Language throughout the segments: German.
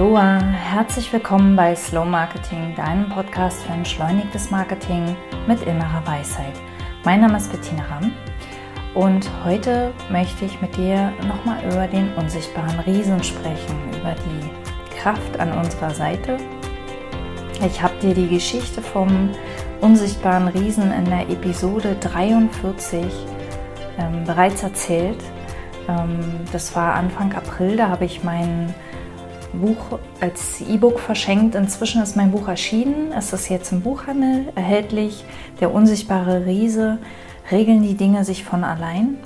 Aloha, herzlich willkommen bei Slow Marketing, deinem Podcast für entschleunigtes Marketing mit innerer Weisheit. Mein Name ist Bettina Ramm und heute möchte ich mit dir nochmal über den unsichtbaren Riesen sprechen, über die Kraft an unserer Seite. Ich habe dir die Geschichte vom unsichtbaren Riesen in der Episode 43 ähm, bereits erzählt. Ähm, das war Anfang April, da habe ich mein Buch als E-Book verschenkt. Inzwischen ist mein Buch erschienen. Es ist jetzt im Buchhandel erhältlich. Der unsichtbare Riese. Regeln die Dinge sich von allein?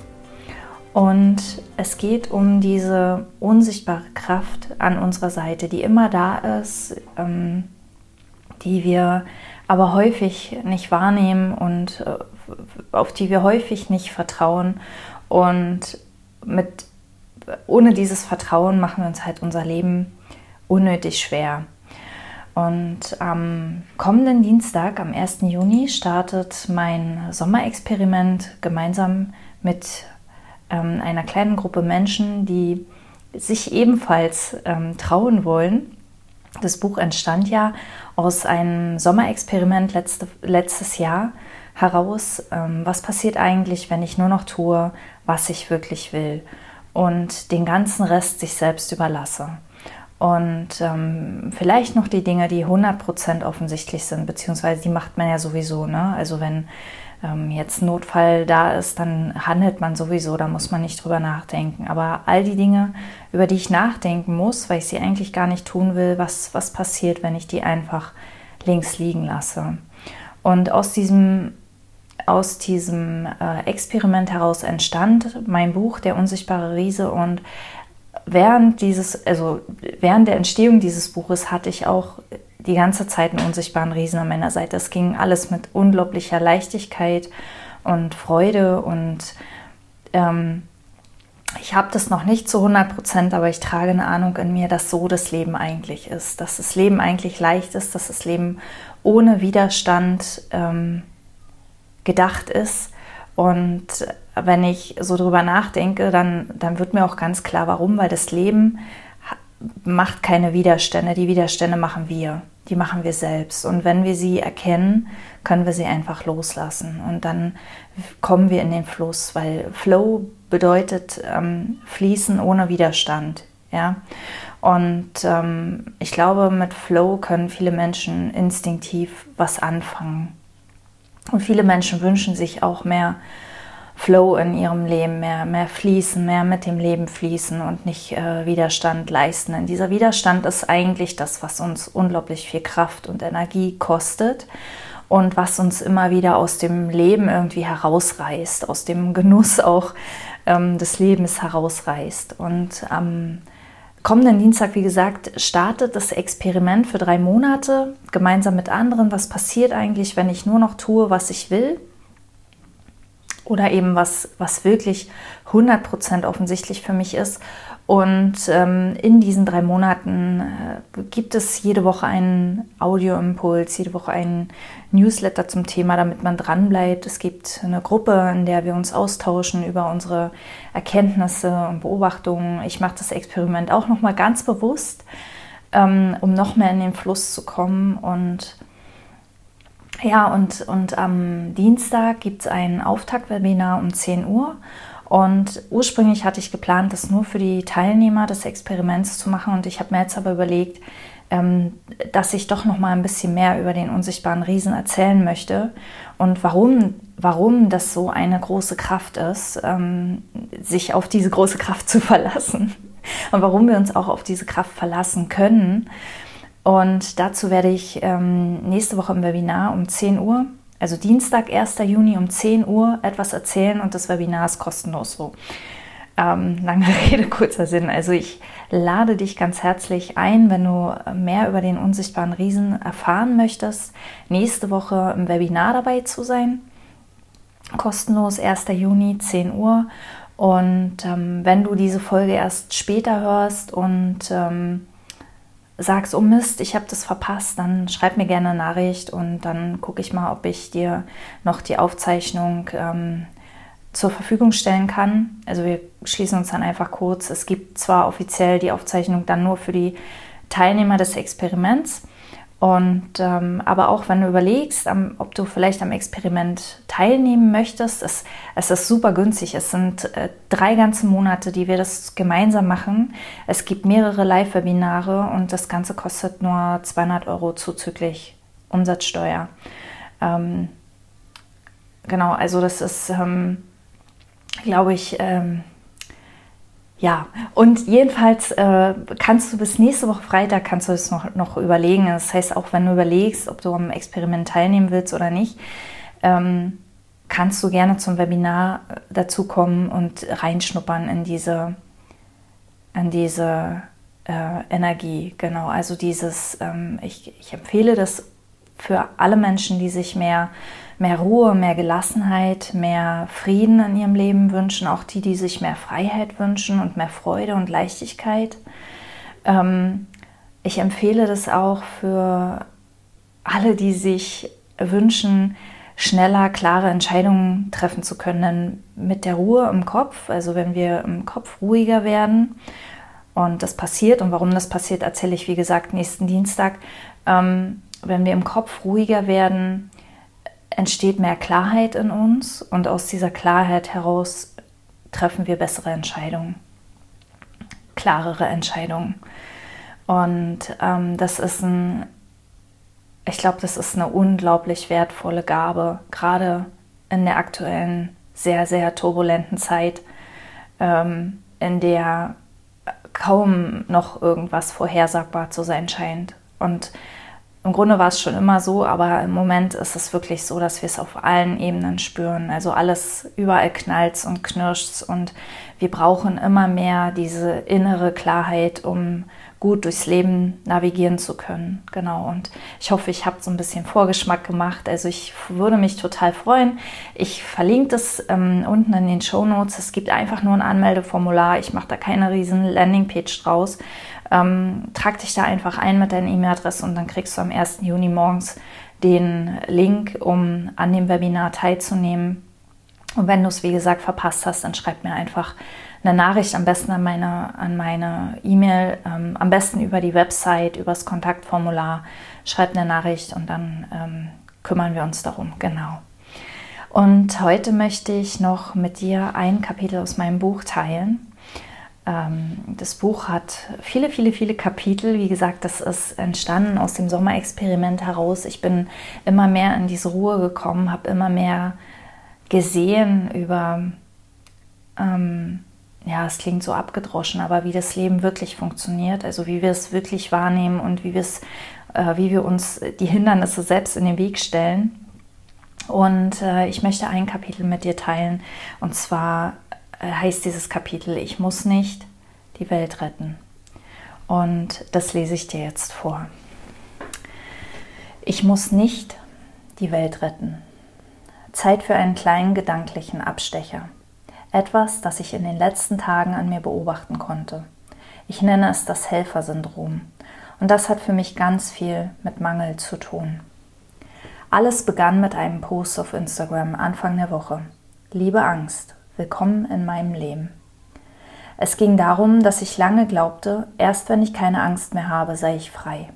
Und es geht um diese unsichtbare Kraft an unserer Seite, die immer da ist, ähm, die wir aber häufig nicht wahrnehmen und äh, auf die wir häufig nicht vertrauen. Und mit, ohne dieses Vertrauen machen wir uns halt unser Leben unnötig schwer. Und am kommenden Dienstag, am 1. Juni, startet mein Sommerexperiment gemeinsam mit ähm, einer kleinen Gruppe Menschen, die sich ebenfalls ähm, trauen wollen. Das Buch entstand ja aus einem Sommerexperiment letzte, letztes Jahr heraus. Ähm, was passiert eigentlich, wenn ich nur noch tue, was ich wirklich will und den ganzen Rest sich selbst überlasse? Und ähm, vielleicht noch die Dinge, die 100% offensichtlich sind, beziehungsweise die macht man ja sowieso. Ne? Also wenn ähm, jetzt Notfall da ist, dann handelt man sowieso, da muss man nicht drüber nachdenken. Aber all die Dinge, über die ich nachdenken muss, weil ich sie eigentlich gar nicht tun will, was, was passiert, wenn ich die einfach links liegen lasse. Und aus diesem, aus diesem äh, Experiment heraus entstand mein Buch Der unsichtbare Riese und während dieses, also während der Entstehung dieses Buches hatte ich auch die ganze Zeit einen unsichtbaren Riesen an meiner Seite. Es ging alles mit unglaublicher Leichtigkeit und Freude und ähm, ich habe das noch nicht zu 100 Prozent, aber ich trage eine Ahnung in mir, dass so das Leben eigentlich ist, dass das Leben eigentlich leicht ist, dass das Leben ohne Widerstand ähm, gedacht ist und wenn ich so drüber nachdenke, dann, dann wird mir auch ganz klar, warum, weil das Leben macht keine Widerstände. Die Widerstände machen wir. Die machen wir selbst. Und wenn wir sie erkennen, können wir sie einfach loslassen. Und dann kommen wir in den Fluss, weil Flow bedeutet ähm, fließen ohne Widerstand. Ja? Und ähm, ich glaube, mit Flow können viele Menschen instinktiv was anfangen. Und viele Menschen wünschen sich auch mehr Flow in ihrem Leben, mehr, mehr fließen, mehr mit dem Leben fließen und nicht äh, Widerstand leisten. Denn dieser Widerstand ist eigentlich das, was uns unglaublich viel Kraft und Energie kostet und was uns immer wieder aus dem Leben irgendwie herausreißt, aus dem Genuss auch ähm, des Lebens herausreißt. Und am kommenden Dienstag, wie gesagt, startet das Experiment für drei Monate gemeinsam mit anderen. Was passiert eigentlich, wenn ich nur noch tue, was ich will? oder eben was, was wirklich 100% offensichtlich für mich ist. Und ähm, in diesen drei Monaten äh, gibt es jede Woche einen Audioimpuls, jede Woche einen Newsletter zum Thema, damit man dranbleibt. Es gibt eine Gruppe, in der wir uns austauschen über unsere Erkenntnisse und Beobachtungen. Ich mache das Experiment auch nochmal ganz bewusst, ähm, um noch mehr in den Fluss zu kommen und ja, und, und am Dienstag gibt es ein Auftaktwebinar um 10 Uhr. Und ursprünglich hatte ich geplant, das nur für die Teilnehmer des Experiments zu machen. Und ich habe mir jetzt aber überlegt, ähm, dass ich doch noch mal ein bisschen mehr über den unsichtbaren Riesen erzählen möchte. Und warum, warum das so eine große Kraft ist, ähm, sich auf diese große Kraft zu verlassen. Und warum wir uns auch auf diese Kraft verlassen können. Und dazu werde ich ähm, nächste Woche im Webinar um 10 Uhr, also Dienstag, 1. Juni um 10 Uhr, etwas erzählen und das Webinar ist kostenlos so. Ähm, lange Rede, kurzer Sinn. Also ich lade dich ganz herzlich ein, wenn du mehr über den unsichtbaren Riesen erfahren möchtest, nächste Woche im Webinar dabei zu sein. Kostenlos 1. Juni, 10 Uhr. Und ähm, wenn du diese Folge erst später hörst und ähm, sagst, oh Mist, ich habe das verpasst, dann schreib mir gerne eine Nachricht und dann gucke ich mal, ob ich dir noch die Aufzeichnung ähm, zur Verfügung stellen kann. Also wir schließen uns dann einfach kurz. Es gibt zwar offiziell die Aufzeichnung dann nur für die Teilnehmer des Experiments. Und ähm, aber auch wenn du überlegst, um, ob du vielleicht am Experiment teilnehmen möchtest, es, es ist super günstig. Es sind äh, drei ganze Monate, die wir das gemeinsam machen. Es gibt mehrere Live-Webinare und das Ganze kostet nur 200 Euro zuzüglich Umsatzsteuer. Ähm, genau, also das ist, ähm, glaube ich, ähm, ja, und jedenfalls äh, kannst du bis nächste Woche Freitag kannst du es noch, noch überlegen. Das heißt, auch wenn du überlegst, ob du am Experiment teilnehmen willst oder nicht, ähm, kannst du gerne zum Webinar äh, dazukommen und reinschnuppern in diese, in diese äh, Energie. Genau, also dieses, ähm, ich, ich empfehle das für alle Menschen, die sich mehr mehr Ruhe, mehr Gelassenheit, mehr Frieden in ihrem Leben wünschen, auch die, die sich mehr Freiheit wünschen und mehr Freude und Leichtigkeit. Ähm, ich empfehle das auch für alle, die sich wünschen, schneller, klare Entscheidungen treffen zu können mit der Ruhe im Kopf. Also wenn wir im Kopf ruhiger werden und das passiert und warum das passiert, erzähle ich wie gesagt nächsten Dienstag. Ähm, wenn wir im Kopf ruhiger werden, entsteht mehr Klarheit in uns und aus dieser Klarheit heraus treffen wir bessere Entscheidungen, klarere Entscheidungen. Und ähm, das ist ein, ich glaube, das ist eine unglaublich wertvolle Gabe, gerade in der aktuellen, sehr, sehr turbulenten Zeit, ähm, in der kaum noch irgendwas vorhersagbar zu sein scheint. Und im Grunde war es schon immer so, aber im Moment ist es wirklich so, dass wir es auf allen Ebenen spüren. Also alles überall knallt und knirscht und wir brauchen immer mehr diese innere Klarheit, um gut durchs Leben navigieren zu können. Genau. Und ich hoffe, ich habe so ein bisschen Vorgeschmack gemacht. Also ich würde mich total freuen. Ich verlinke das ähm, unten in den Show Notes. Es gibt einfach nur ein Anmeldeformular. Ich mache da keine riesen Landingpage draus. Ähm, trag dich da einfach ein mit deiner E-Mail-Adresse und dann kriegst du am 1. Juni morgens den Link, um an dem Webinar teilzunehmen. Und wenn du es, wie gesagt, verpasst hast, dann schreib mir einfach eine Nachricht, am besten an meine an meine E-Mail, ähm, am besten über die Website, übers Kontaktformular. Schreib eine Nachricht und dann ähm, kümmern wir uns darum. Genau. Und heute möchte ich noch mit dir ein Kapitel aus meinem Buch teilen. Ähm, das Buch hat viele, viele, viele Kapitel. Wie gesagt, das ist entstanden aus dem Sommerexperiment heraus. Ich bin immer mehr in diese Ruhe gekommen, habe immer mehr gesehen über, ähm, ja, es klingt so abgedroschen, aber wie das Leben wirklich funktioniert, also wie wir es wirklich wahrnehmen und wie äh, wie wir uns die Hindernisse selbst in den Weg stellen. Und äh, ich möchte ein Kapitel mit dir teilen, und zwar äh, heißt dieses Kapitel, ich muss nicht die Welt retten. Und das lese ich dir jetzt vor. Ich muss nicht die Welt retten. Zeit für einen kleinen gedanklichen Abstecher. Etwas, das ich in den letzten Tagen an mir beobachten konnte. Ich nenne es das Helfersyndrom. Und das hat für mich ganz viel mit Mangel zu tun. Alles begann mit einem Post auf Instagram Anfang der Woche. Liebe Angst, Willkommen in meinem Leben. Es ging darum, dass ich lange glaubte, erst wenn ich keine Angst mehr habe, sei ich frei.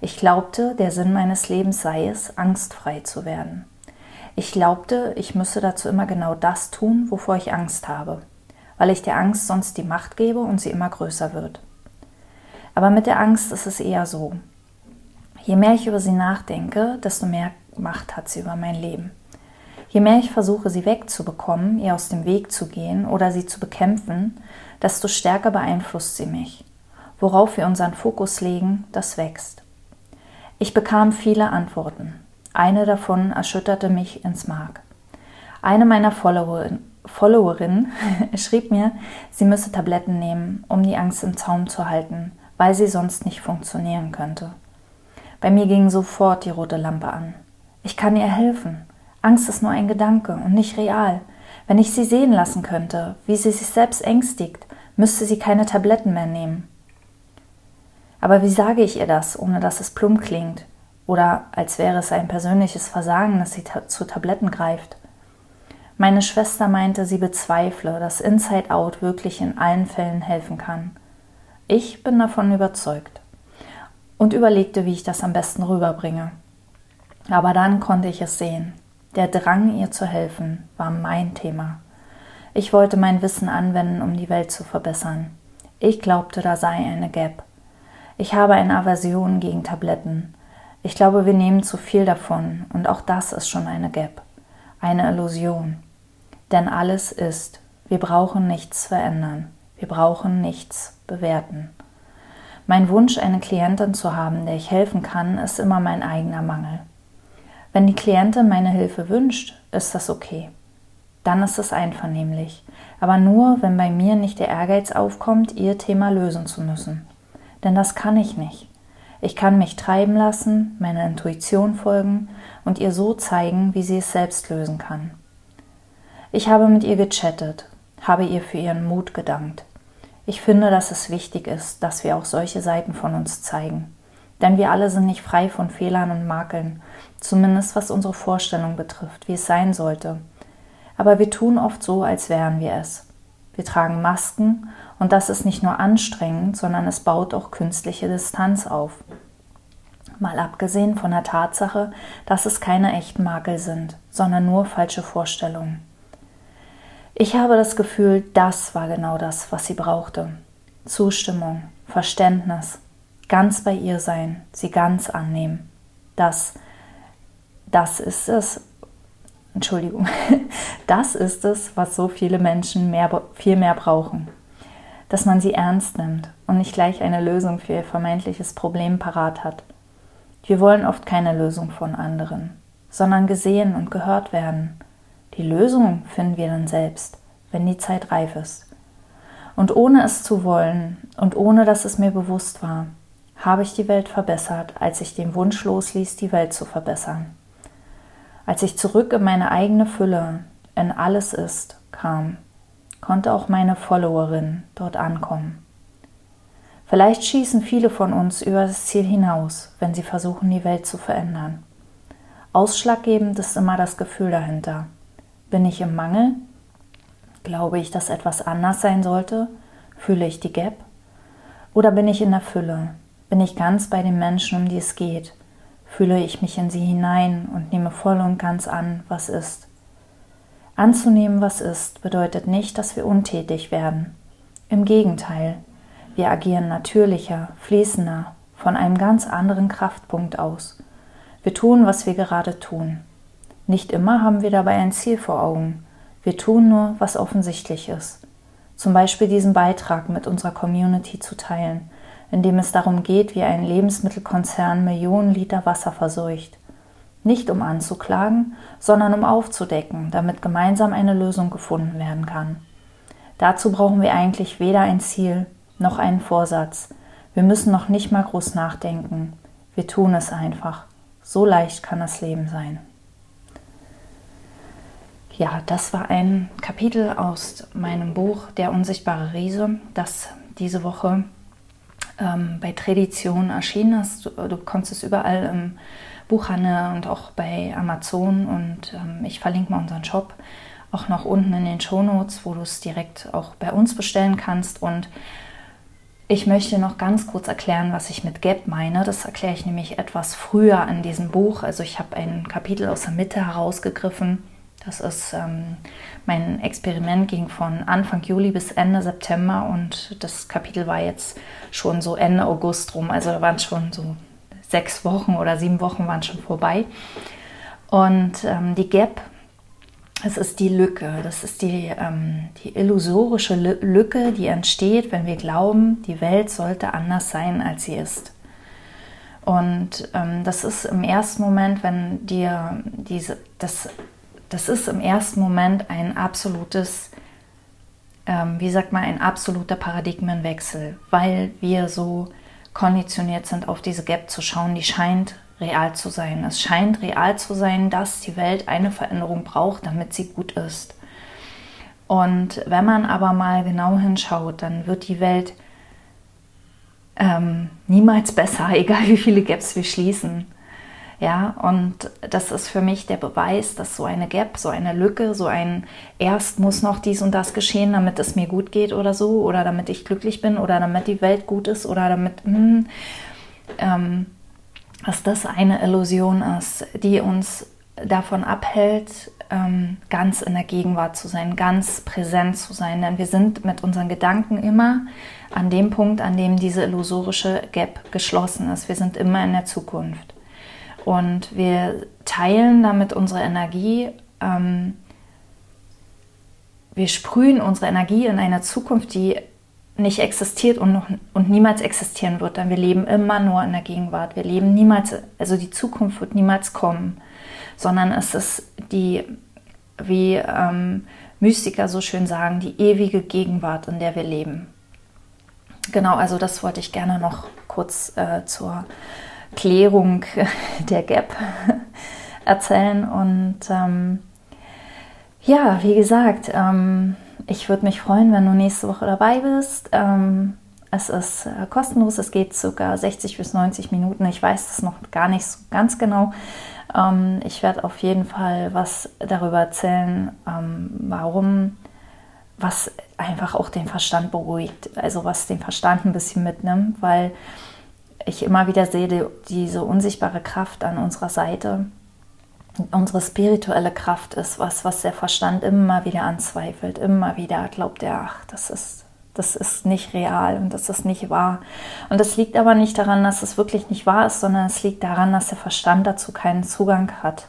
Ich glaubte, der Sinn meines Lebens sei es, angstfrei zu werden. Ich glaubte, ich müsse dazu immer genau das tun, wovor ich Angst habe, weil ich der Angst sonst die Macht gebe und sie immer größer wird. Aber mit der Angst ist es eher so. Je mehr ich über sie nachdenke, desto mehr Macht hat sie über mein Leben. Je mehr ich versuche, sie wegzubekommen, ihr aus dem Weg zu gehen oder sie zu bekämpfen, desto stärker beeinflusst sie mich. Worauf wir unseren Fokus legen, das wächst. Ich bekam viele Antworten. Eine davon erschütterte mich ins Mark. Eine meiner Followerinnen Followerin schrieb mir, sie müsse Tabletten nehmen, um die Angst im Zaum zu halten, weil sie sonst nicht funktionieren könnte. Bei mir ging sofort die rote Lampe an. Ich kann ihr helfen. Angst ist nur ein Gedanke und nicht real. Wenn ich sie sehen lassen könnte, wie sie sich selbst ängstigt, müsste sie keine Tabletten mehr nehmen. Aber wie sage ich ihr das, ohne dass es plump klingt oder als wäre es ein persönliches Versagen, dass sie ta zu Tabletten greift? Meine Schwester meinte, sie bezweifle, dass Inside Out wirklich in allen Fällen helfen kann. Ich bin davon überzeugt. und überlegte, wie ich das am besten rüberbringe. Aber dann konnte ich es sehen. Der Drang, ihr zu helfen, war mein Thema. Ich wollte mein Wissen anwenden, um die Welt zu verbessern. Ich glaubte, da sei eine Gap. Ich habe eine Aversion gegen Tabletten. Ich glaube, wir nehmen zu viel davon und auch das ist schon eine Gap, eine Illusion. Denn alles ist. Wir brauchen nichts verändern. Wir brauchen nichts bewerten. Mein Wunsch, eine Klientin zu haben, der ich helfen kann, ist immer mein eigener Mangel. Wenn die Klientin meine Hilfe wünscht, ist das okay. Dann ist es einvernehmlich, aber nur, wenn bei mir nicht der Ehrgeiz aufkommt, ihr Thema lösen zu müssen. Denn das kann ich nicht. Ich kann mich treiben lassen, meiner Intuition folgen und ihr so zeigen, wie sie es selbst lösen kann. Ich habe mit ihr gechattet, habe ihr für ihren Mut gedankt. Ich finde, dass es wichtig ist, dass wir auch solche Seiten von uns zeigen. Denn wir alle sind nicht frei von Fehlern und Makeln, zumindest was unsere Vorstellung betrifft, wie es sein sollte. Aber wir tun oft so, als wären wir es. Wir tragen Masken und das ist nicht nur anstrengend, sondern es baut auch künstliche Distanz auf. Mal abgesehen von der Tatsache, dass es keine echten Makel sind, sondern nur falsche Vorstellungen. Ich habe das Gefühl, das war genau das, was sie brauchte. Zustimmung, Verständnis, ganz bei ihr sein, sie ganz annehmen. Das, das ist es, Entschuldigung, das ist es, was so viele Menschen mehr, viel mehr brauchen. Dass man sie ernst nimmt und nicht gleich eine Lösung für ihr vermeintliches Problem parat hat. Wir wollen oft keine Lösung von anderen, sondern gesehen und gehört werden die Lösung finden wir dann selbst, wenn die Zeit reif ist. Und ohne es zu wollen und ohne dass es mir bewusst war, habe ich die Welt verbessert, als ich den Wunsch losließ, die Welt zu verbessern. Als ich zurück in meine eigene Fülle, in alles ist, kam, konnte auch meine Followerin dort ankommen. Vielleicht schießen viele von uns über das Ziel hinaus, wenn sie versuchen, die Welt zu verändern. Ausschlaggebend ist immer das Gefühl dahinter. Bin ich im Mangel? Glaube ich, dass etwas anders sein sollte? Fühle ich die Gap? Oder bin ich in der Fülle? Bin ich ganz bei den Menschen, um die es geht? Fühle ich mich in sie hinein und nehme voll und ganz an, was ist? Anzunehmen, was ist, bedeutet nicht, dass wir untätig werden. Im Gegenteil, wir agieren natürlicher, fließender, von einem ganz anderen Kraftpunkt aus. Wir tun, was wir gerade tun. Nicht immer haben wir dabei ein Ziel vor Augen. Wir tun nur, was offensichtlich ist. Zum Beispiel diesen Beitrag mit unserer Community zu teilen, in dem es darum geht, wie ein Lebensmittelkonzern Millionen Liter Wasser verseucht. Nicht um anzuklagen, sondern um aufzudecken, damit gemeinsam eine Lösung gefunden werden kann. Dazu brauchen wir eigentlich weder ein Ziel noch einen Vorsatz. Wir müssen noch nicht mal groß nachdenken. Wir tun es einfach. So leicht kann das Leben sein ja, das war ein Kapitel aus meinem Buch Der unsichtbare Riese, das diese Woche ähm, bei Tradition erschienen ist. Du, du bekommst es überall im Buchhandel und auch bei Amazon und ähm, ich verlinke mal unseren Shop auch noch unten in den Shownotes, wo du es direkt auch bei uns bestellen kannst und ich möchte noch ganz kurz erklären, was ich mit Gap meine. Das erkläre ich nämlich etwas früher in diesem Buch. Also ich habe ein Kapitel aus der Mitte herausgegriffen das ist ähm, mein Experiment ging von Anfang Juli bis Ende September und das Kapitel war jetzt schon so Ende August rum. Also da waren schon so sechs Wochen oder sieben Wochen waren schon vorbei. Und ähm, die Gap, das ist die Lücke, das ist die, ähm, die illusorische Lücke, die entsteht, wenn wir glauben, die Welt sollte anders sein, als sie ist. Und ähm, das ist im ersten Moment, wenn dir diese, das das ist im ersten Moment ein absolutes, ähm, wie sagt man, ein absoluter Paradigmenwechsel, weil wir so konditioniert sind, auf diese Gap zu schauen, die scheint real zu sein. Es scheint real zu sein, dass die Welt eine Veränderung braucht, damit sie gut ist. Und wenn man aber mal genau hinschaut, dann wird die Welt ähm, niemals besser, egal wie viele Gaps wir schließen. Ja, und das ist für mich der Beweis, dass so eine Gap, so eine Lücke, so ein erst muss noch dies und das geschehen, damit es mir gut geht oder so, oder damit ich glücklich bin oder damit die Welt gut ist oder damit, hm, ähm, dass das eine Illusion ist, die uns davon abhält, ähm, ganz in der Gegenwart zu sein, ganz präsent zu sein. Denn wir sind mit unseren Gedanken immer an dem Punkt, an dem diese illusorische Gap geschlossen ist. Wir sind immer in der Zukunft. Und wir teilen damit unsere Energie. Ähm, wir sprühen unsere Energie in eine Zukunft, die nicht existiert und, noch, und niemals existieren wird, denn wir leben immer nur in der Gegenwart. Wir leben niemals, also die Zukunft wird niemals kommen, sondern es ist die, wie ähm, Mystiker so schön sagen, die ewige Gegenwart, in der wir leben. Genau, also das wollte ich gerne noch kurz äh, zur Klärung der Gap erzählen. Und ähm, ja, wie gesagt, ähm, ich würde mich freuen, wenn du nächste Woche dabei bist. Ähm, es ist äh, kostenlos, es geht sogar 60 bis 90 Minuten. Ich weiß das noch gar nicht so ganz genau. Ähm, ich werde auf jeden Fall was darüber erzählen, ähm, warum, was einfach auch den Verstand beruhigt, also was den Verstand ein bisschen mitnimmt, weil ich immer wieder sehe, die, diese unsichtbare Kraft an unserer Seite, unsere spirituelle Kraft ist was, was der Verstand immer wieder anzweifelt, immer wieder glaubt er, ach, das ist, das ist nicht real und das ist nicht wahr. Und das liegt aber nicht daran, dass es wirklich nicht wahr ist, sondern es liegt daran, dass der Verstand dazu keinen Zugang hat.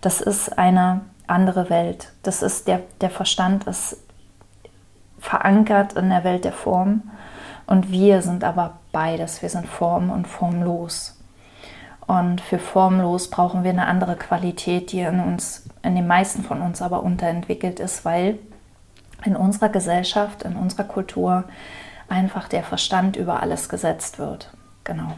Das ist eine andere Welt. Das ist der, der Verstand ist verankert in der Welt der Form und wir sind aber beides. Wir sind Form und formlos. Und für formlos brauchen wir eine andere Qualität, die in uns, in den meisten von uns aber unterentwickelt ist, weil in unserer Gesellschaft, in unserer Kultur einfach der Verstand über alles gesetzt wird. Genau.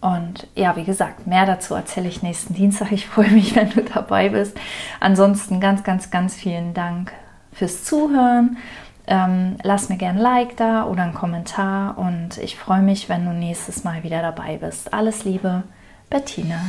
Und ja, wie gesagt, mehr dazu erzähle ich nächsten Dienstag. Ich freue mich, wenn du dabei bist. Ansonsten ganz, ganz, ganz vielen Dank fürs Zuhören. Ähm, lass mir gerne ein Like da oder einen Kommentar und ich freue mich, wenn du nächstes Mal wieder dabei bist. Alles Liebe, Bettina.